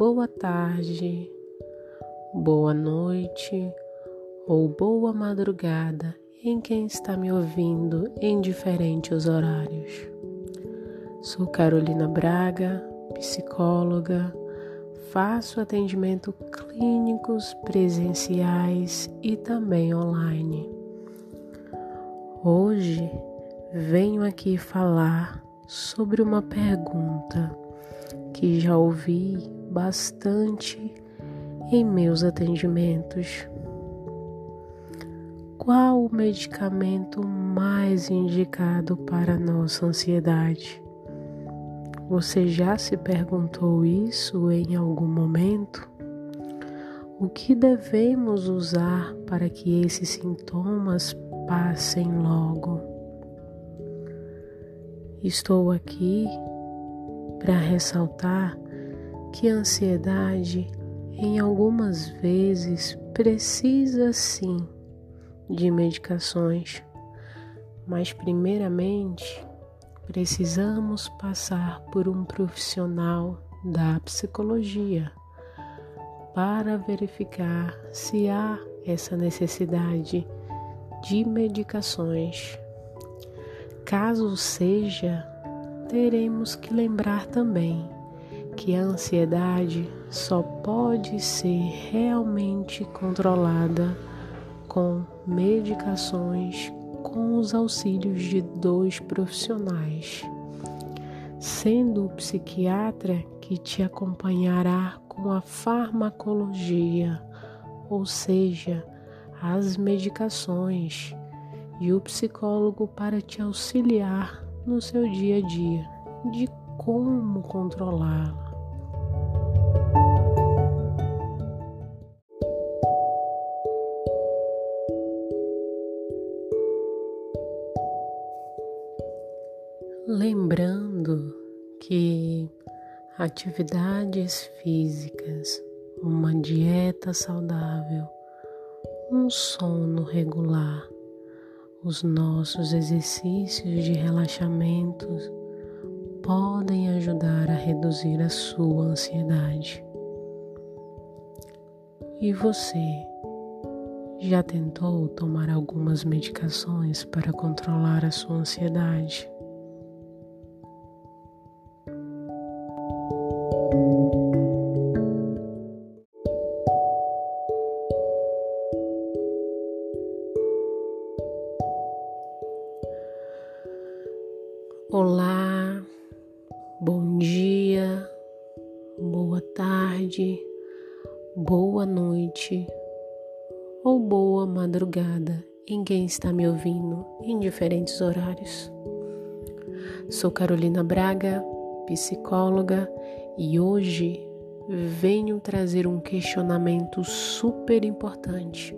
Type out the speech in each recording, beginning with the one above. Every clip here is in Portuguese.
boa tarde, boa noite ou boa madrugada em quem está me ouvindo em diferentes horários. Sou Carolina Braga, psicóloga, faço atendimento clínicos presenciais e também online. Hoje venho aqui falar sobre uma pergunta que já ouvi bastante em meus atendimentos. Qual o medicamento mais indicado para nossa ansiedade? Você já se perguntou isso em algum momento? O que devemos usar para que esses sintomas passem logo? Estou aqui para ressaltar que a ansiedade, em algumas vezes, precisa sim de medicações, mas, primeiramente, precisamos passar por um profissional da psicologia para verificar se há essa necessidade de medicações. Caso seja, teremos que lembrar também que a ansiedade só pode ser realmente controlada com medicações com os auxílios de dois profissionais, sendo o psiquiatra que te acompanhará com a farmacologia, ou seja, as medicações, e o psicólogo para te auxiliar no seu dia a dia de como controlá-la. Lembrando que atividades físicas, uma dieta saudável, um sono regular, os nossos exercícios de relaxamento podem ajudar a reduzir a sua ansiedade. E você já tentou tomar algumas medicações para controlar a sua ansiedade? Olá, bom dia, boa tarde, boa noite ou boa madrugada em quem está me ouvindo em diferentes horários. Sou Carolina Braga, psicóloga, e hoje venho trazer um questionamento super importante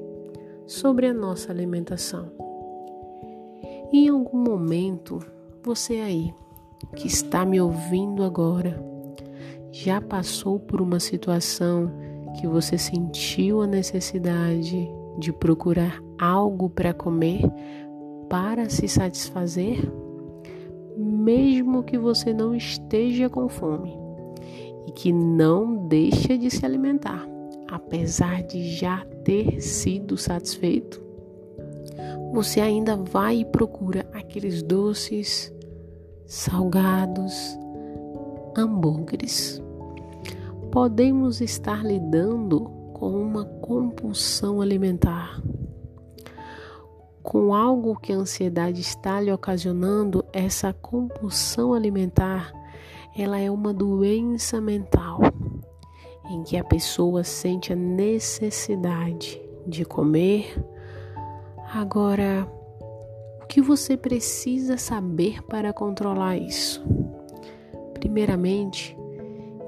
sobre a nossa alimentação. Em algum momento você aí, que está me ouvindo agora, já passou por uma situação que você sentiu a necessidade de procurar algo para comer para se satisfazer? Mesmo que você não esteja com fome e que não deixa de se alimentar, apesar de já ter sido satisfeito? Você ainda vai e procura aqueles doces, salgados, hambúrgueres. Podemos estar lidando com uma compulsão alimentar, com algo que a ansiedade está lhe ocasionando, essa compulsão alimentar, ela é uma doença mental em que a pessoa sente a necessidade de comer, Agora, o que você precisa saber para controlar isso? Primeiramente,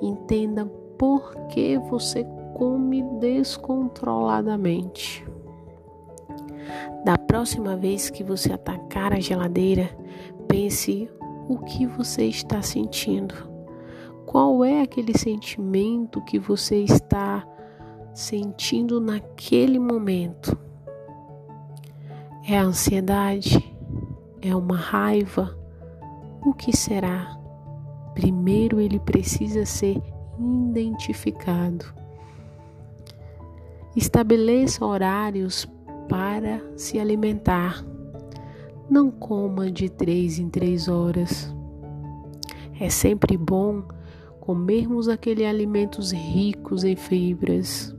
entenda por que você come descontroladamente. Da próxima vez que você atacar a geladeira, pense o que você está sentindo. Qual é aquele sentimento que você está sentindo naquele momento? É a ansiedade? É uma raiva? O que será? Primeiro ele precisa ser identificado. Estabeleça horários para se alimentar. Não coma de três em três horas. É sempre bom comermos aqueles alimentos ricos em fibras.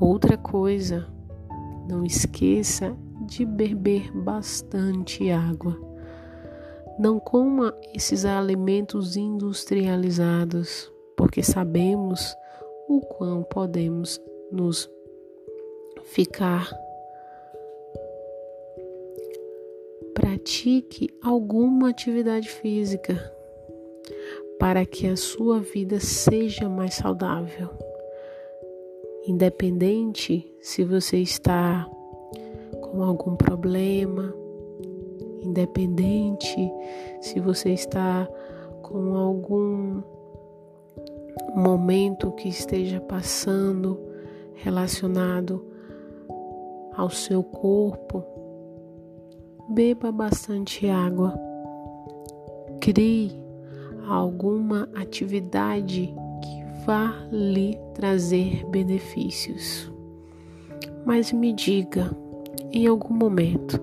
Outra coisa, não esqueça de beber bastante água. Não coma esses alimentos industrializados, porque sabemos o quão podemos nos ficar. Pratique alguma atividade física para que a sua vida seja mais saudável. Independente se você está com algum problema, independente se você está com algum momento que esteja passando relacionado ao seu corpo, beba bastante água, crie alguma atividade que vá lhe trazer benefícios. Mas me diga, em algum momento,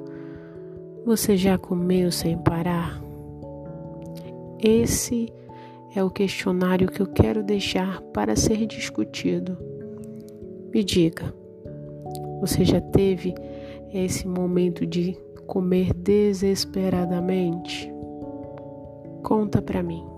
você já comeu sem parar? Esse é o questionário que eu quero deixar para ser discutido. Me diga, você já teve esse momento de comer desesperadamente? Conta para mim.